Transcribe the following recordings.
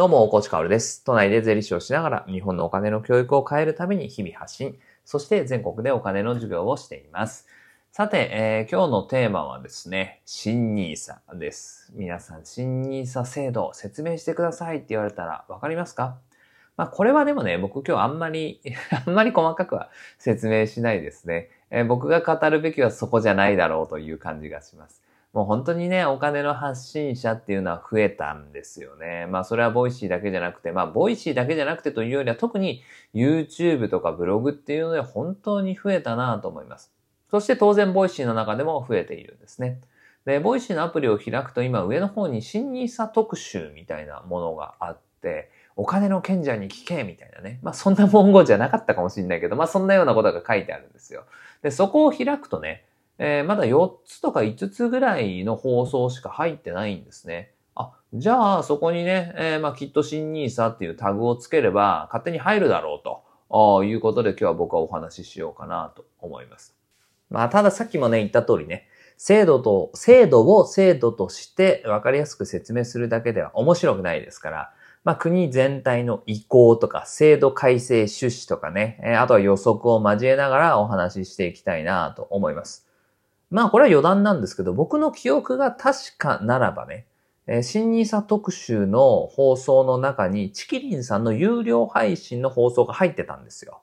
どうも、コーチカオルです。都内で税理士をしながら日本のお金の教育を変えるために日々発信、そして全国でお金の授業をしています。さて、えー今日のテーマはですね、新 NISA です。皆さん、新 NISA 制度説明してくださいって言われたらわかりますか？まあ、これはでもね、僕今日あんまり、あんまり細かくは説明しないですね。えー僕が語るべきはそこじゃないだろうという感じがします。もう本当にね、お金の発信者っていうのは増えたんですよね。まあそれは Voicy だけじゃなくて、まあ Voicy だけじゃなくてというよりは特に YouTube とかブログっていうので本当に増えたなと思います。そして当然 Voicy の中でも増えているんですね。で、 Voicy のアプリを開くと今上の方に新 NISA 特集みたいなものがあって、お金の賢者に聞けみたいなね。まあそんな文言じゃなかったかもしれないけど、まあそんなようなことが書いてあるんですよ。で、そこを開くとね、えーまだ4つとか5つぐらいの放送しか入ってないんですね。あ、じゃあそこにね、えーまあきっと新ニーサっていうタグをつければ勝手に入るだろうということで今日は僕はお話ししようかなと思います。まあたださっきもね言った通りね、制度と、制度を制度として分かりやすく説明するだけでは面白くないですから、まあ国全体の意向とか制度改正趣旨とかね、あとは予測を交えながらお話ししていきたいなと思います。まあこれは余談なんですけど、僕の記憶が確かならばね、えー新ニーサ特集の放送の中にチキリンさんの有料配信の放送が入ってたんですよ。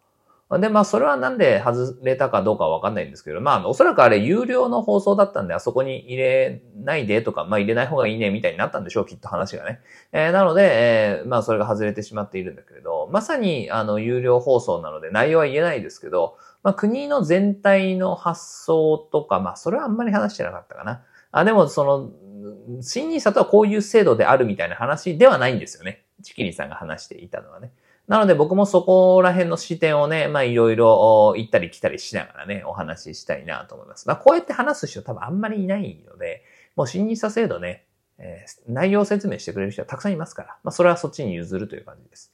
で、まあそれはなんで外れたかどうかわかんないんですけど、まあおそらくあれ有料の放送だったんで、あそこに入れないでとか、まあ入れない方がいいねみたいになったんでしょう、きっと話がね。えーなので、えーまあそれが外れてしまっているんだけれど、まさにあの有料放送なので内容は言えないですけど、まあ、国の全体の発想とか、まあ、それはあんまり話してなかったかな。あ、でも、その、新ニーサとはこういう制度であるみたいな話ではないんですよね。チキリさんが話していたのはね。なので僕もそこら辺の視点をね、まあいろいろ行ったり来たりしながらね、お話ししたいなと思います。まあこうやって話す人多分あんまりいないので、もう新ニーサ制度ね、えー内容説明してくれる人はたくさんいますから、まあそれはそっちに譲るという感じです。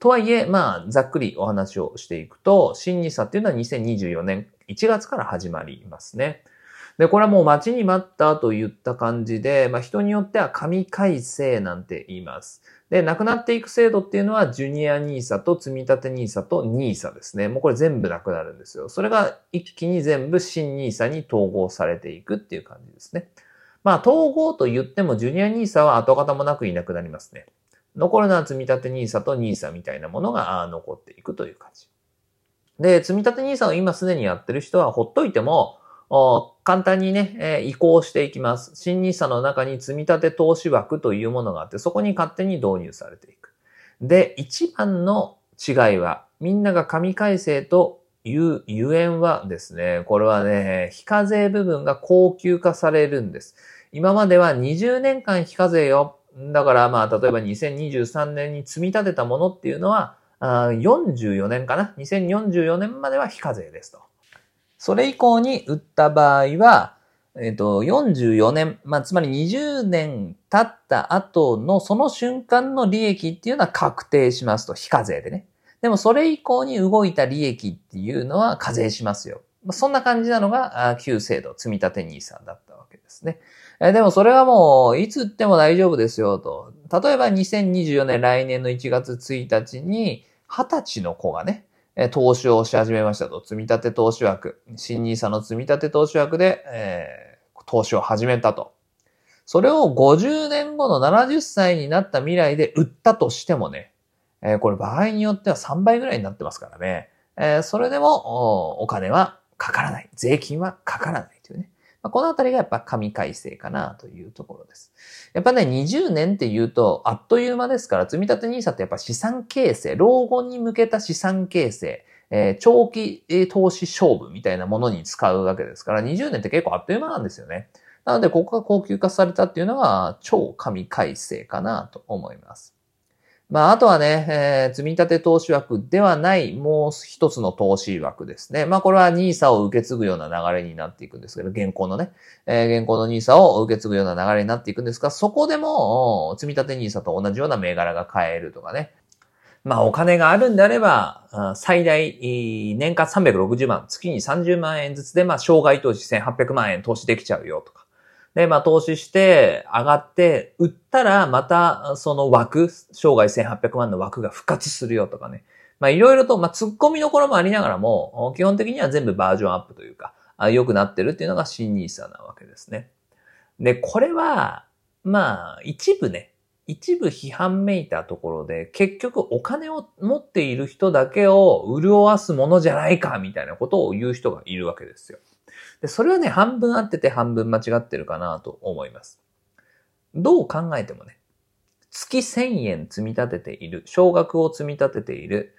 とはいえ、まあ、ざっくりお話をしていくと、新ニーサっていうのは2024年1月から始まりますね。で、これはもう待ちに待ったといった感じで、まあ人によっては神改正なんて言います。で、なくなっていく制度っていうのは、ジュニアニーサと積立ニーサとニーサですね。もうこれ全部なくなるんですよ。それが一気に全部新ニーサに統合されていくっていう感じですね。まあ統合と言っても、ジュニアニーサは跡形もなくいなくなりますね。残るのは積立 NISA と NISA みたいなものが残っていくという感じ。で、積立 NISA を今すでにやってる人はほっといても、簡単にね、えー移行していきます。新 NISA の中に積立投資枠というものがあって、そこに勝手に導入されていく。で、一番の違いは、みんなが紙改正というゆえんはですね、これはね、非課税部分が高級化されるんです。今までは20年間非課税よ。だからまあ、例えば2023年に積み立てたものっていうのは、あ44年かな ?2044 年までは非課税ですと。それ以降に売った場合は、えっ、と、44年、まあ、つまり20年経った後のその瞬間の利益っていうのは確定しますと、非課税でね。でもそれ以降に動いた利益っていうのは課税しますよ。そんな感じなのが、旧制度、積立 NISA だったわけですね。えでもそれはもう、いつ売っても大丈夫ですよと。例えば2024年来年の1月1日に、20歳の子がね、投資をし始めましたと。積み立て投資枠。新 NISA の積み立て投資枠で、えー投資を始めたと。それを50年後の70歳になった未来で売ったとしてもね、えーこれ場合によっては3倍ぐらいになってますからね。えーそれでもお金はかからない。税金はかからない。まあこのあたりがやっぱ神改正かなというところです。やっぱね、20年って言うと、あっという間ですから、積立 NISA ってやっぱ資産形成、老後に向けた資産形成、えー長期投資勝負みたいなものに使うわけですから、20年って結構あっという間なんですよね。なので、ここが高級化されたっていうのは、超神改正かなと思います。まあ、あとはね、えー積み立て投資枠ではない、もう一つの投資枠ですね。まあ、これは NISA を受け継ぐような流れになっていくんですけど、現行のね、えー現行の NISA を受け継ぐような流れになっていくんですが、そこでも、積み立て NISA と同じような銘柄が買えるとかね。まあ、お金があるんであれば、最大、年間360万、月に30万円ずつで、まあ、生涯投資1800万円投資できちゃうよとか。で、まあ投資して上がって売ったらまたその枠、生涯1800万の枠が復活するよとかね。まあいろいろと、まあ突っ込みどころもありながらも、基本的には全部バージョンアップというか、良くなってるっていうのが新ニーサなわけですね。で、これは、まあ一部ね、一部批判めいたところで、結局お金を持っている人だけを潤わすものじゃないか、みたいなことを言う人がいるわけですよ。で、それはね、半分合ってて半分間違ってるかなと思います。どう考えてもね、月1000円積み立てている、少額を積み立てている、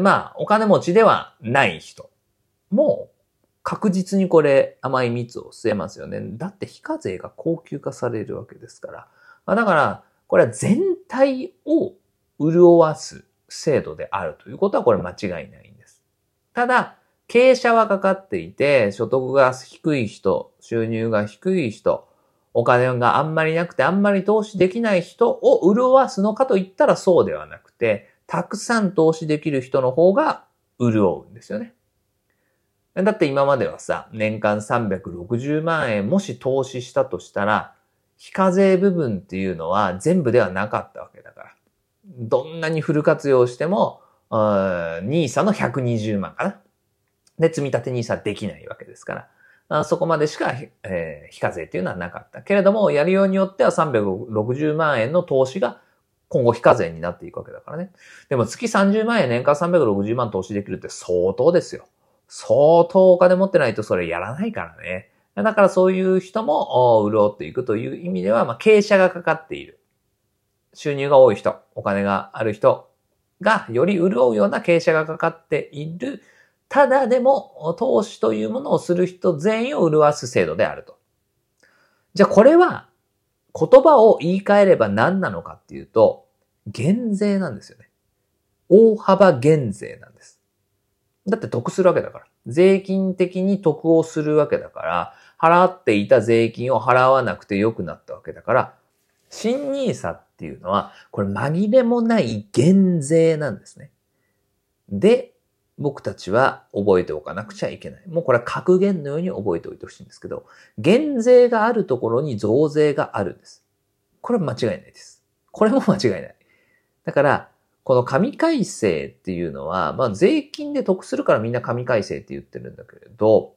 まあ、お金持ちではない人も、確実にこれ甘い蜜を吸えますよね。だって非課税が高級化されるわけですから。まあ、だから、これは全体を潤わす制度であるということはこれ間違いないんです。ただ、傾斜はかかっていて、所得が低い人、収入が低い人、お金があんまりなくてあんまり投資できない人を潤わすのかと言ったらそうではなくて、たくさん投資できる人の方が潤うんですよね。だって今まではさ、年間360万円もし投資したとしたら、非課税部分っていうのは全部ではなかったわけだから。どんなにフル活用しても、ニーサの120万かな。で、積み立て NISA できないわけですから。そこまでしか、えー、非課税っていうのはなかった。けれども、やりようによっては360万円の投資が今後非課税になっていくわけだからね。でも月30万円年間360万投資できるって相当ですよ。相当お金持ってないとそれやらないからね。だからそういう人も潤っていくという意味では、まあ、傾斜がかかっている。収入が多い人、お金がある人がより潤うような傾斜がかかっている。ただでも投資というものをする人全員を潤す制度であると。じゃあこれは言葉を言い換えれば何なのかっていうと、減税なんですよね。大幅減税なんです。だって得するわけだから。税金的に得をするわけだから、払っていた税金を払わなくてよくなったわけだから、新ニーサっていうのは、これ紛れもない減税なんですね。で、僕たちは覚えておかなくちゃいけない。もうこれは格言のように覚えておいてほしいんですけど、減税があるところに増税があるんです。これは間違いないです。これも間違いない。だから、この紙改正っていうのは、まあ税金で得するからみんな紙改正って言ってるんだけれど、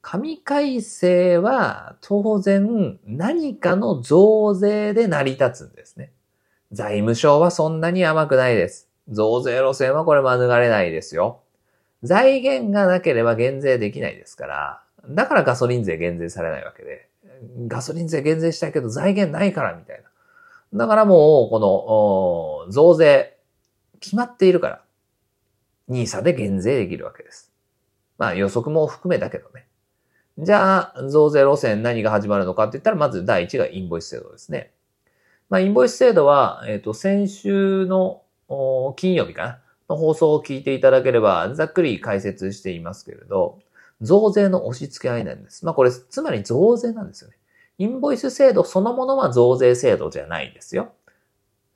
紙改正は当然何かの増税で成り立つんですね。財務省はそんなに甘くないです。増税路線はこれ免れないですよ。財源がなければ減税できないですから、だからガソリン税減税されないわけで、ガソリン税減税したいけど財源ないからみたいな。だからもう、この、増税、決まっているから、ニーサで減税できるわけです。まあ予測も含めだけどね。じゃあ、増税路線何が始まるのかって言ったら、まず第一がインボイス制度ですね。まあ、インボイス制度は、えっ、ー、と、先週の金曜日かなの放送を聞いていただければ、ざっくり解説していますけれど、増税の押し付け合いなんです。まあ、これ、つまり増税なんですよね。インボイス制度そのものは増税制度じゃないんですよ。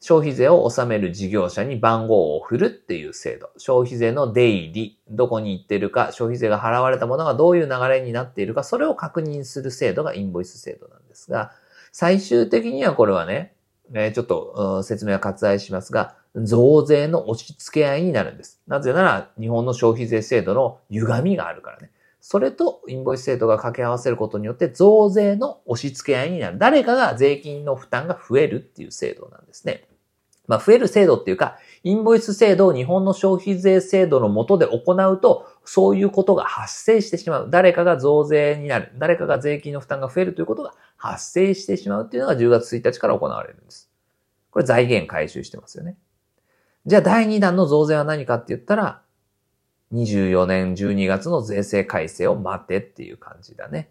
消費税を納める事業者に番号を振るっていう制度。消費税の出入り、どこに行ってるか、消費税が払われたものがどういう流れになっているか、それを確認する制度がインボイス制度なんですが、最終的にはこれはね、ちょっと説明は割愛しますが、増税の押し付け合いになるんです。なぜなら、日本の消費税制度の歪みがあるからね。それとインボイス制度が掛け合わせることによって増税の押し付け合いになる。誰かが税金の負担が増えるっていう制度なんですね。まあ、増える制度っていうか、インボイス制度を日本の消費税制度の下で行うと、そういうことが発生してしまう。誰かが増税になる。誰かが税金の負担が増えるということが発生してしまうっていうのが10月1日から行われるんです。これ財源回収してますよね。じゃあ第2弾の増税は何かって言ったら、24年12月の税制改正を待てっていう感じだね。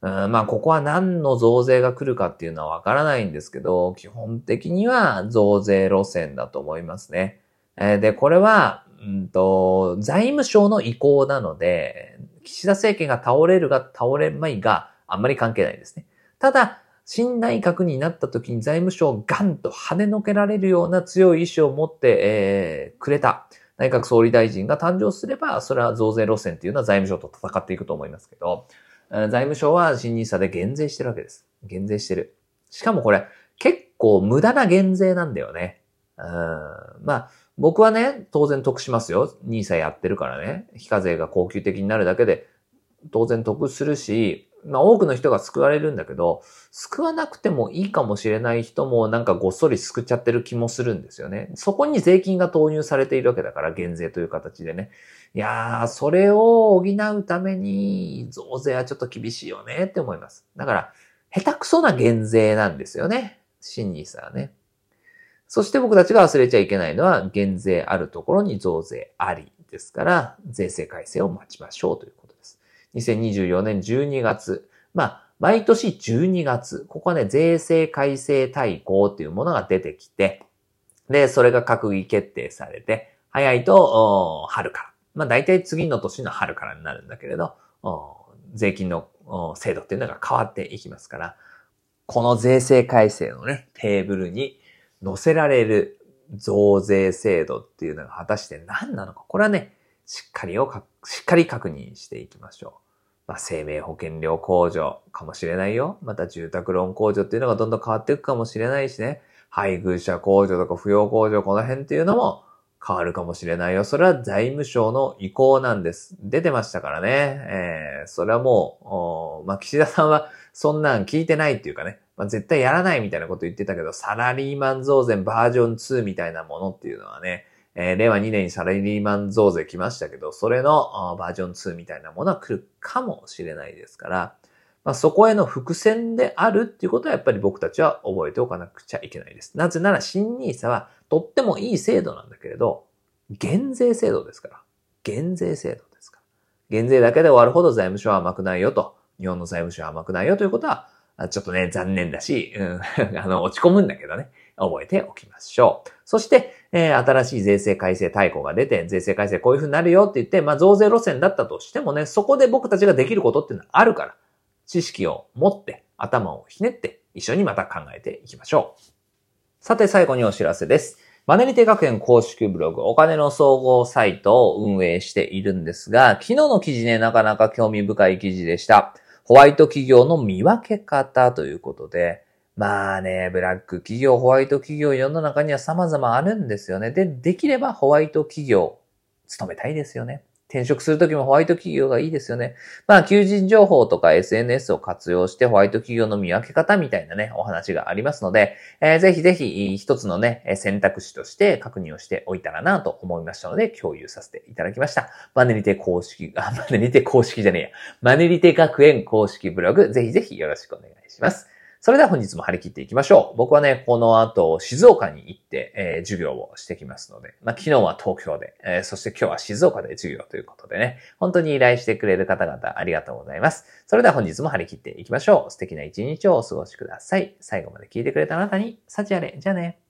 うん、まあ、ここは何の増税が来るかっていうのはわからないんですけど、基本的には増税路線だと思いますね。え、で、これは、うんと、財務省の意向なので、岸田政権が倒れるが倒れまいがあんまり関係ないですね。ただ、新内閣になった時に財務省をガンと跳ねのけられるような強い意志を持って、えー、くれた内閣総理大臣が誕生すれば、それは増税路線っていうのは財務省と戦っていくと思いますけど、財務省は新ニーサで減税してるわけです。減税してる。しかもこれ、結構無駄な減税なんだよね。うん。まあ、僕はね、当然得しますよ。ニーサやってるからね。非課税が高級的になるだけで、当然得するし、まあ多くの人が救われるんだけど、救わなくてもいいかもしれない人もなんかごっそり救っちゃってる気もするんですよね。そこに税金が投入されているわけだから、減税という形でね。いやー、それを補うために増税はちょっと厳しいよねって思います。だから、下手くそな減税なんですよね。新ニーサはね。そして僕たちが忘れちゃいけないのは、減税あるところに増税ありですから、税制改正を待ちましょうということ。2024年12月。まあ、毎年12月。ここはね、税制改正大綱っていうものが出てきて、で、それが閣議決定されて、早いと、春から。まあ、大体次の年の春からになるんだけれど、税金の制度っていうのが変わっていきますから、この税制改正のね、テーブルに載せられる増税制度っていうのが果たして何なのか。これはね、しっかりをしっかり確認していきましょう。まあ、生命保険料控除かもしれないよ。また住宅ローン控除っていうのがどんどん変わっていくかもしれないしね。配偶者控除とか扶養控除、この辺っていうのも変わるかもしれないよ。それは財務省の意向なんです。出てましたからね。えー、それはもう、まあ、岸田さんはそんなん聞いてないっていうかね。まあ、絶対やらないみたいなこと言ってたけど、サラリーマン増税バージョン2みたいなものっていうのはね、えー、令和2年にサラリーマン増税来ましたけど、それのバージョン2みたいなものは来るかもしれないですから、まあ、そこへの伏線であるっていうことはやっぱり僕たちは覚えておかなくちゃいけないです。なぜなら新 NISA はとってもいい制度なんだけれど、減税制度ですから。減税制度ですから。減税だけで終わるほど財務省は甘くないよと。日本の財務省は甘くないよということは、ちょっとね、残念だし、うん、あの、落ち込むんだけどね、覚えておきましょう。そして、えー、新しい税制改正大綱が出て、税制改正こういう風になるよって言って、まあ、増税路線だったとしてもね、そこで僕たちができることっていうのはあるから、知識を持って、頭をひねって、一緒にまた考えていきましょう。さて、最後にお知らせです。マネリテ学園公式ブログ、お金の総合サイトを運営しているんですが、昨日の記事ね、なかなか興味深い記事でした。ホワイト企業の見分け方ということで、まあね、ブラック企業、ホワイト企業、世の中には様々あるんですよね。で、できればホワイト企業、勤めたいですよね。転職するときもホワイト企業がいいですよね。まあ、求人情報とか SNS を活用してホワイト企業の見分け方みたいなね、お話がありますので、えー、ぜひぜひ一つのね、選択肢として確認をしておいたらなと思いましたので、共有させていただきました。マネリテ公式、あ、マネリテ公式じゃねえや。マネリテ学園公式ブログ、ぜひぜひよろしくお願いします。それでは本日も張り切っていきましょう。僕はね、この後、静岡に行って、えー、授業をしてきますので、まあ、昨日は東京で、えー、そして今日は静岡で授業ということでね、本当に依頼してくれる方々ありがとうございます。それでは本日も張り切っていきましょう。素敵な一日をお過ごしください。最後まで聞いてくれたあなたに、幸あれ。じゃあね。